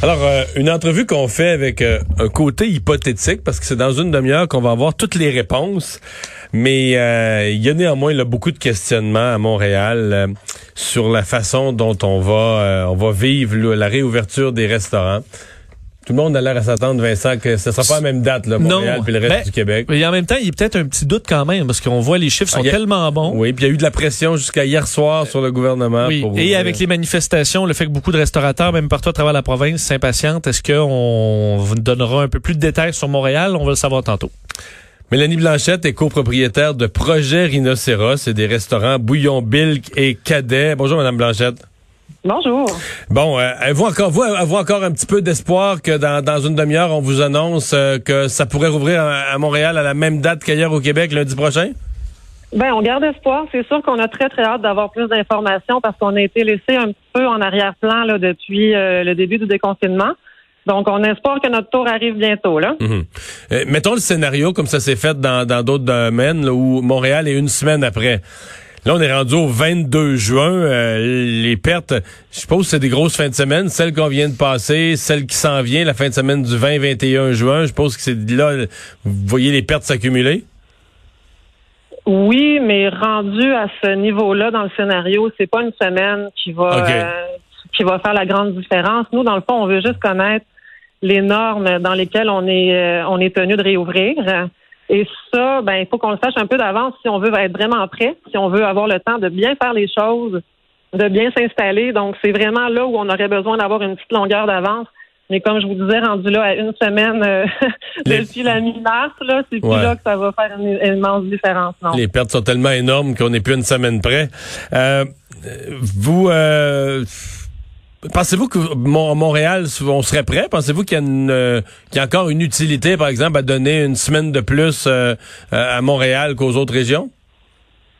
Alors, euh, une entrevue qu'on fait avec euh, un côté hypothétique, parce que c'est dans une demi-heure qu'on va avoir toutes les réponses. Mais euh, il y a néanmoins beaucoup de questionnements à Montréal sur la façon dont on va, on va vivre la réouverture des restaurants. Tout le monde a l'air à s'attendre, Vincent, que ce sera pas la même date, là, Montréal et le reste ben, du Québec. Et en même temps, il y a peut-être un petit doute quand même, parce qu'on voit les chiffres sont Ah, tellement bons. Oui, puis il y a eu de la pression jusqu'à hier soir sur le gouvernement. Oui, pour et avec les manifestations, le fait que beaucoup de restaurateurs, même partout à travers la province, s'impatientent, est-ce qu'on vous donnera un peu plus de détails sur Montréal? On va le savoir tantôt. Mélanie Blanchette est copropriétaire de Projet Rhinocéros. C'est des restaurants Bouillon Bilk et Cadet. Bonjour, Madame Blanchette. Bonjour. Bon, euh, avez-vous encore, vous, encore un petit peu d'espoir que dans, dans une demi-heure, on vous annonce euh, que ça pourrait rouvrir à, à Montréal à la même date qu'ailleurs au Québec lundi prochain? Ben, on garde espoir. C'est sûr qu'on a très, très hâte d'avoir plus d'informations parce qu'on a été laissé un petit peu en arrière-plan là, depuis euh, le début du déconfinement. Donc, on espère que notre tour arrive bientôt. Là. Mhm. Euh, mettons le scénario comme ça s'est fait dans dans d'autres domaines là, où Montréal est une semaine après. Là, on est rendu au 22 juin. Euh, les pertes, je suppose que c'est des grosses fins de semaine. Celle qu'on vient de passer, celle qui s'en vient, la fin de semaine du 20-21 juin. Je suppose que c'est là, vous voyez les pertes s'accumuler? Oui, mais rendu à ce niveau-là dans le scénario, c'est pas une semaine qui va euh, qui va faire la grande différence. Nous, dans le fond, on veut juste connaître les normes dans lesquelles on est euh, on est tenu de réouvrir. Et ça, ben, il faut qu'on le sache un peu d'avance si on veut être vraiment prêt, si on veut avoir le temps de bien faire les choses, de bien s'installer. Donc, c'est vraiment là où on aurait besoin d'avoir une petite longueur d'avance. Mais comme je vous disais, rendu là à une semaine euh, Les- depuis la mi-mars, là, c'est plus Ouais. là que ça va faire une, une immense différence. Non? Les pertes sont tellement énormes qu'on n'est plus une semaine près. Euh, vous, euh, pensez-vous que Mon- Montréal, on serait prêt? Pensez-vous qu'il y, euh, qu'il y a encore une utilité, par exemple, à donner une semaine de plus euh, euh, à Montréal qu'aux autres régions?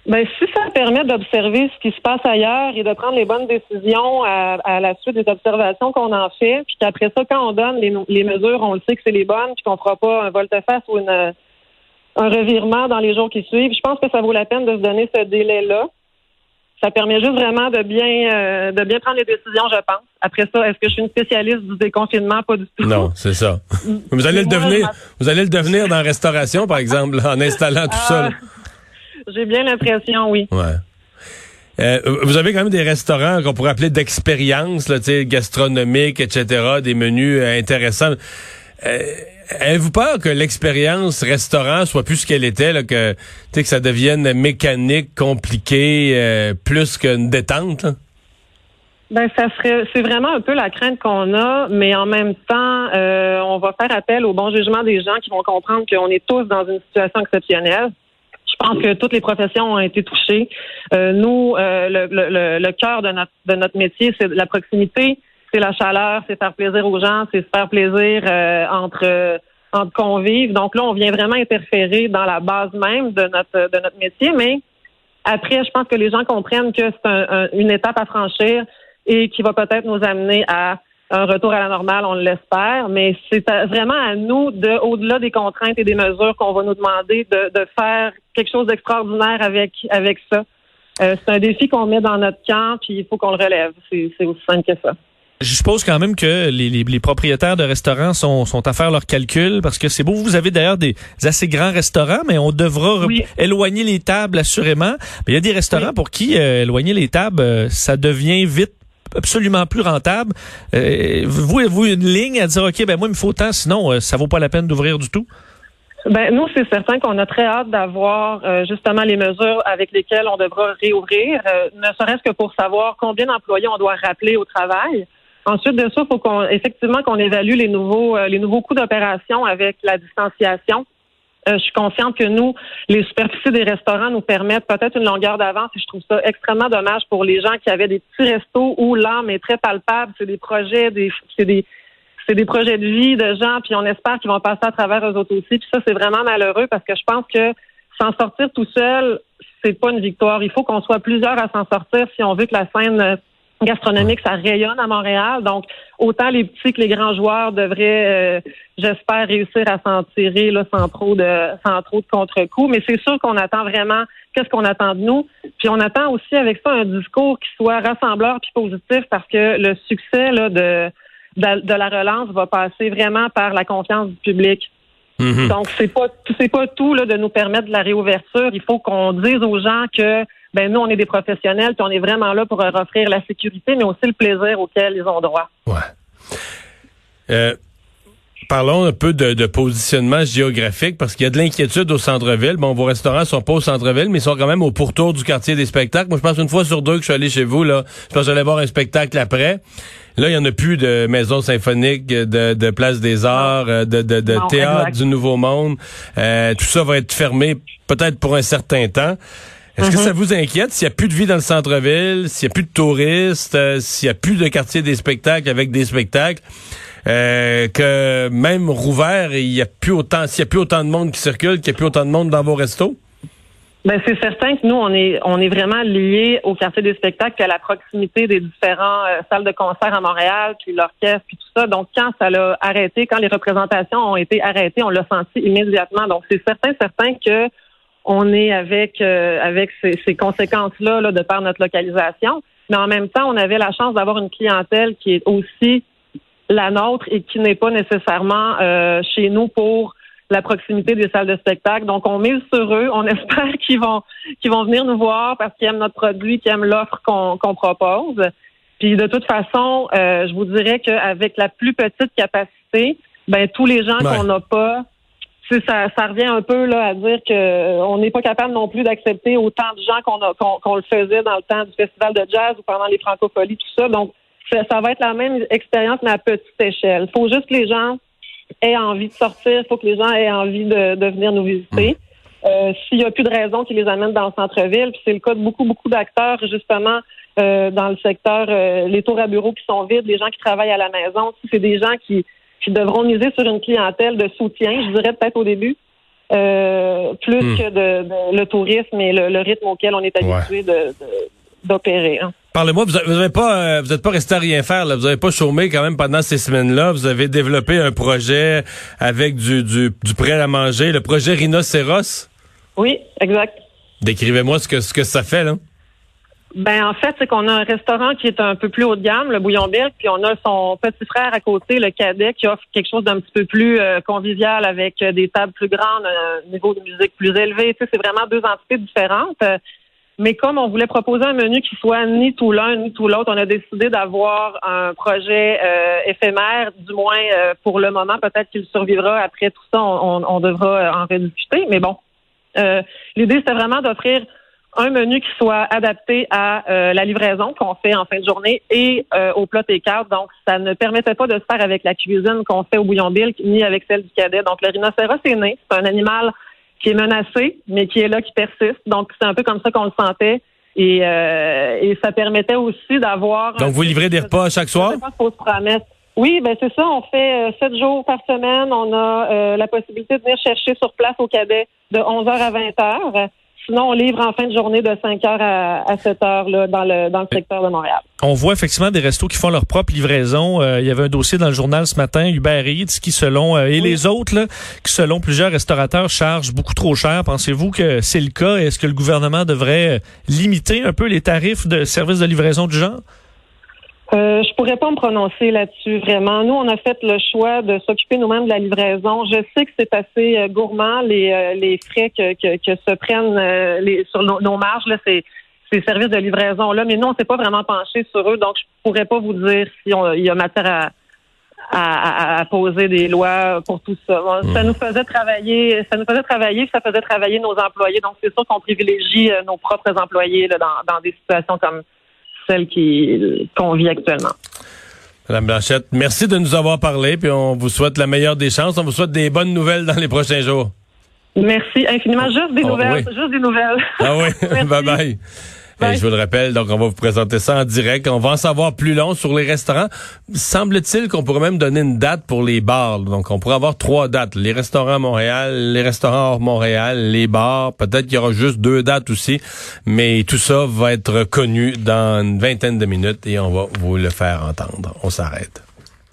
Ben, si ça permet d'observer ce qui se passe ailleurs et de prendre les bonnes décisions à, à la suite des observations qu'on en fait, puis qu'après ça, quand on donne les, mesures, on le sait que c'est les bonnes, puis qu'on fera pas un volte-face ou un revirement dans les jours qui suivent. Je pense que ça vaut la peine de se donner ce délai-là. Ça permet juste vraiment de bien euh, de bien prendre les décisions, je pense. Après ça, est-ce que je suis une spécialiste du déconfinement? Pas du tout. Non, c'est ça. Vous allez le devenir. Vous allez le devenir dans la restauration, par exemple, en installant tout. Ah, J'ai bien l'impression, oui. Ouais. Euh, vous avez quand même des restaurants qu'on pourrait appeler d'expérience, gastronomiques, etc., des menus euh, intéressants. Euh, Avez-vous peur que l'expérience restaurant soit plus ce qu'elle était, là, que, que ça devienne mécanique, compliqué, euh, plus qu'une détente? là? Ben, ça serait, c'est vraiment un peu la crainte qu'on a, mais en même temps, euh, on va faire appel au bon jugement des gens qui vont comprendre qu'on est tous dans une situation exceptionnelle. Je pense que toutes les professions ont été touchées. Euh, nous, euh, le, le, le, le cœur de notre, de notre métier, c'est la proximité, c'est la chaleur, c'est faire plaisir aux gens, c'est se faire plaisir euh, entre euh, entre convives. Donc là, on vient vraiment interférer dans la base même de notre de notre métier, mais après, je pense que les gens comprennent que c'est un- un- une étape à franchir et qui va peut-être nous amener à un retour à la normale, on l'espère, mais c'est vraiment à nous, de, au-delà des contraintes et des mesures qu'on va nous demander, de, de faire quelque chose d'extraordinaire avec, avec ça. Euh, c'est un défi qu'on met dans notre camp, puis il faut qu'on le relève. C'est aussi simple que ça. Je suppose quand même que les, les- les propriétaires de restaurants sont, sont à faire leurs calculs parce que c'est beau. Vous avez d'ailleurs des assez grands restaurants, mais on devra Oui. éloigner les tables assurément. Mais il y a des restaurants Oui. pour qui euh, éloigner les tables, euh, ça devient vite absolument plus rentable. Euh, vous avez-vous une ligne à dire ok ben moi il me faut tant sinon euh, ça vaut pas la peine d'ouvrir du tout? Ben nous, c'est certain qu'on a très hâte d'avoir euh, justement les mesures avec lesquelles on devra réouvrir, euh, ne serait-ce que pour savoir combien d'employés on doit rappeler au travail. Ensuite de ça, il faut qu'on effectivement qu'on évalue les nouveaux euh, les nouveaux coûts d'opération avec la distanciation. Euh, je suis consciente que nous, les superficies des restaurants nous permettent peut-être une longueur d'avance et je trouve ça extrêmement dommage pour les gens qui avaient des petits restos où l'âme est très palpable. C'est des projets, des c'est des c'est des projets de vie de gens, puis on espère qu'ils vont passer à travers eux autres aussi. Puis ça, c'est vraiment malheureux parce que je pense que s'en sortir tout seul, c'est pas une victoire. Il faut qu'on soit plusieurs à s'en sortir si on veut que la scène gastronomique, ça rayonne à Montréal. Donc, autant les petits que les grands joueurs devraient, euh, j'espère, réussir à s'en tirer là, sans trop de sans trop de contre-coups. Mais c'est sûr qu'on attend vraiment qu'est-ce qu'on attend de nous. Puis on attend aussi avec ça un discours qui soit rassembleur puis positif parce que le succès là, de de, la relance va passer vraiment par la confiance du public. Mhm. Donc, c'est pas c'est pas tout là, de nous permettre de la réouverture. Il faut qu'on dise aux gens que ben nous, on est des professionnels, puis on est vraiment là pour leur offrir la sécurité, mais aussi le plaisir auquel ils ont droit. Ouais. Euh, Parlons un peu de, positionnement géographique parce qu'il y a de l'inquiétude au centre-ville. Bon, vos restaurants sont pas au centre-ville, mais ils sont quand même au pourtour du quartier des spectacles. Moi, je pense une fois sur deux que je suis allé chez vous, là, je pense que j'allais voir un spectacle après. Là, il y en a plus de maison symphonique, de, de place des arts, euh, de, de, de théâtre du Nouveau Monde. Euh, tout ça va être fermé peut-être pour un certain temps. Est-ce que mm-hmm. ça vous inquiète s'il n'y a plus de vie dans le centre-ville, s'il n'y a plus de touristes, euh, s'il n'y a plus de quartier des spectacles avec des spectacles? Euh, que même rouvert, il y a plus autant, s'il y a plus autant de monde qui circule, qu'il y a plus autant de monde dans vos restos? Ben c'est certain que nous on est on est vraiment liés au quartier des spectacles à la proximité des différents euh, salles de concert à Montréal, puis l'orchestre, puis tout ça. Donc quand ça l'a arrêté, quand les représentations ont été arrêtées, on l'a senti immédiatement. Donc c'est certain certain que on est avec euh, avec ces, conséquences là, là de par notre localisation. Mais en même temps, on avait la chance d'avoir une clientèle qui est aussi la nôtre et qui n'est pas nécessairement euh, chez nous pour la proximité des salles de spectacle. Donc, on mise sur eux. On espère qu'ils vont qu'ils vont venir nous voir parce qu'ils aiment notre produit, qu'ils aiment l'offre qu'on propose. Puis, de toute façon, euh, je vous dirais qu'avec la plus petite capacité, ben tous les gens qu'on n'a pas, ça, ça revient un peu là à dire que euh, on n'est pas capable non plus d'accepter autant de gens qu'on le faisait dans le temps du festival de jazz ou pendant les francopholies, tout ça. Donc, ça, va être la même expérience, mais à petite échelle. Il faut juste que les gens aient envie de sortir, il faut que les gens aient envie de, venir nous visiter. Mm. Euh, s'il n'y a plus de raison qui les amène dans le centre-ville, puis c'est le cas de beaucoup, beaucoup d'acteurs, justement, euh, dans le secteur, euh, les tours à bureaux qui sont vides, les gens qui travaillent à la maison, c'est des gens qui, qui devront miser sur une clientèle de soutien, je dirais peut-être au début, plus mm. que de, le tourisme et le, rythme auquel on est habitué d'opérer. Hein. Parlez-moi, vous n'avez pas, euh, vous êtes pas resté à rien faire, là. Vous n'avez pas chômé quand même pendant ces semaines-là. Vous avez développé un projet avec du, du, du prêt à manger, le projet Rhinocéros? Oui, exact. Décrivez-moi ce que, ce que ça fait, là. Ben en fait, c'est qu'on a un restaurant qui est un peu plus haut de gamme, le Bouillon Bill, puis on a son petit frère à côté, le Cadet, qui offre quelque chose d'un petit peu plus euh, convivial avec euh, des tables plus grandes, un niveau de musique plus élevé. Tu sais, c'est vraiment deux entités différentes. Mais comme on voulait proposer un menu qui soit ni tout l'un ni tout l'autre, on a décidé d'avoir un projet euh, éphémère, du moins pour le moment. Peut-être qu'il survivra après tout ça, on, devra euh, en rediscuter. Mais bon, l'idée c'était vraiment d'offrir un menu qui soit adapté à la livraison qu'on fait en fin de journée et au plat et cartes. Donc, ça ne permettait pas de se faire avec la cuisine qu'on fait au bouillon bill ni avec celle du cadet. Donc, le rhinocéros est né. C'est un animal qui est menacé, mais qui est là, qui persiste. Donc, c'est un peu comme ça qu'on le sentait. Et, euh, et ça permettait aussi d'avoir... Donc, vous livrez des repas chaque soir? Oui, ben c'est ça. On fait euh, sept jours par semaine. On a euh, la possibilité de venir chercher sur place au cadet de 11h à 20h. Sinon, on livre en fin de journée de 5 heures à, 7 heures là, dans, le, dans le secteur de Montréal. On voit effectivement des restos qui font leur propre livraison. Euh, il y avait un dossier dans le journal ce matin, Uber Eats, qui selon, euh, et les autres, là, qui selon plusieurs restaurateurs chargent beaucoup trop cher. Pensez-vous que c'est le cas? Est-ce que le gouvernement devrait euh, limiter un peu les tarifs de services de livraison du genre? Euh, je pourrais pas me prononcer là-dessus vraiment. Nous, on a fait le choix de s'occuper nous-mêmes de la livraison. Je sais que c'est assez euh, gourmand les, euh, les frais que, que, que se prennent euh, les, sur nos, marges là, ces, ces services de livraison là. Mais nous, on s'est pas vraiment penché sur eux, donc je pourrais pas vous dire si il y a matière à, à, à, poser des lois pour tout ça. Ça nous faisait travailler, ça nous faisait travailler, ça faisait travailler nos employés. Donc c'est sûr qu'on privilégie nos propres employés là, dans, dans des situations comme celle qu'on vit actuellement. Madame Blanchette, merci de nous avoir parlé, puis on vous souhaite la meilleure des chances. On vous souhaite des bonnes nouvelles dans les prochains jours. Merci infiniment. Juste des oh, nouvelles. Juste des nouvelles. Ah oui. bye bye je vous le rappelle, donc on va vous présenter ça en direct. On va en savoir plus long sur les restaurants. Semble-t-il qu'on pourrait même donner une date pour les bars. Donc on pourrait avoir trois dates. Les restaurants à Montréal, les restaurants hors Montréal, les bars. Peut-être qu'il y aura juste deux dates aussi. Mais tout ça va être connu dans une vingtaine de minutes et on va vous le faire entendre. On s'arrête.